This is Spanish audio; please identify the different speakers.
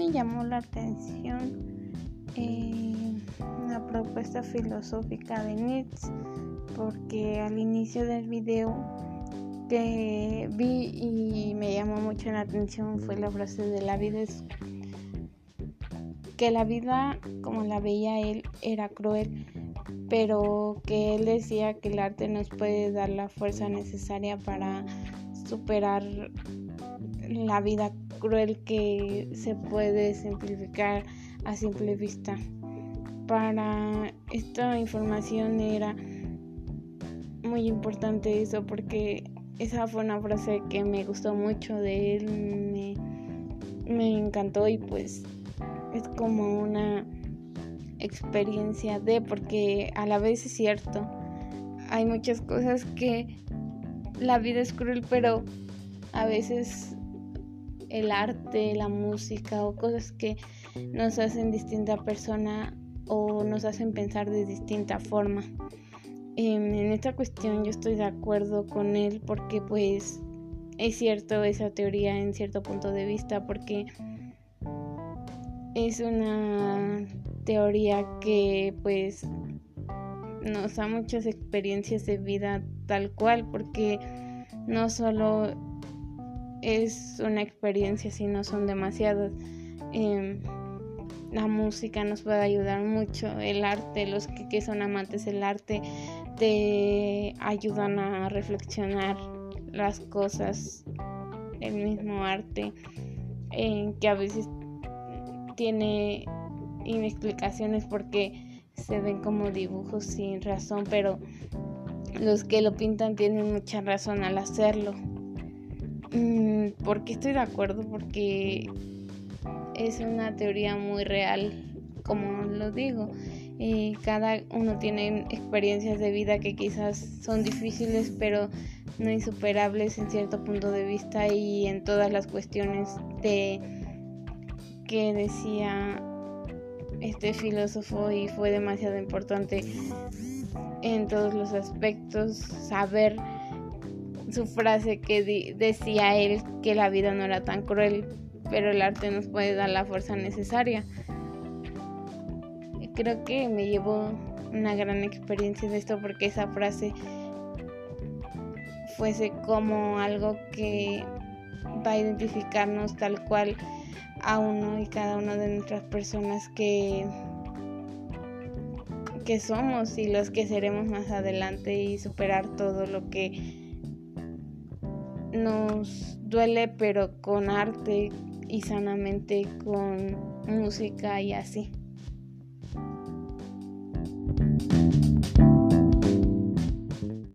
Speaker 1: la atención eh, una propuesta filosófica de Nietzsche porque al inicio del video que vi y me llamó mucho la atención fue la frase de la vida es que la vida como la veía él era cruel pero que él decía que el arte nos puede dar la fuerza necesaria para superar la vida cruel que se puede simplificar a simple vista. Para esta información era muy importante eso porque esa fue una frase que me gustó mucho de él, me, me encantó y pues es como una experiencia de, porque a la vez es cierto, hay muchas cosas que la vida es cruel, pero a veces el arte, la música o cosas que nos hacen distinta persona o nos hacen pensar de distinta forma. En esta cuestión yo estoy de acuerdo con él porque pues es cierto esa teoría en cierto punto de vista porque es una teoría que pues nos da muchas experiencias de vida tal cual porque no solo es una experiencia sino son demasiadas em, la música nos puede ayudar mucho el arte los que, son amantes del arte te ayudan a reflexionar las cosas el mismo arte que a veces tiene inexplicaciones porque se ven como dibujos sin razón, pero los que lo pintan tienen mucha razón al hacerlo. Mm, ¿Por qué estoy de acuerdo? Porque es una teoría muy real, como lo digo. y cada uno tiene experiencias de vida que quizás son difíciles, pero no insuperables en cierto punto de vista y en todas las cuestiones de que decía este filósofo y fue demasiado importante en todos los aspectos saber su frase que decía él que la vida no era tan cruel, pero el arte nos puede dar la fuerza necesaria. Creo que me llevó una gran experiencia de esto porque esa frase fuese como algo que va a identificarnos tal cual a uno y cada una de nuestras personas que, que somos y los que seremos más adelante y superar todo lo que nos duele pero con arte y sanamente con música y así.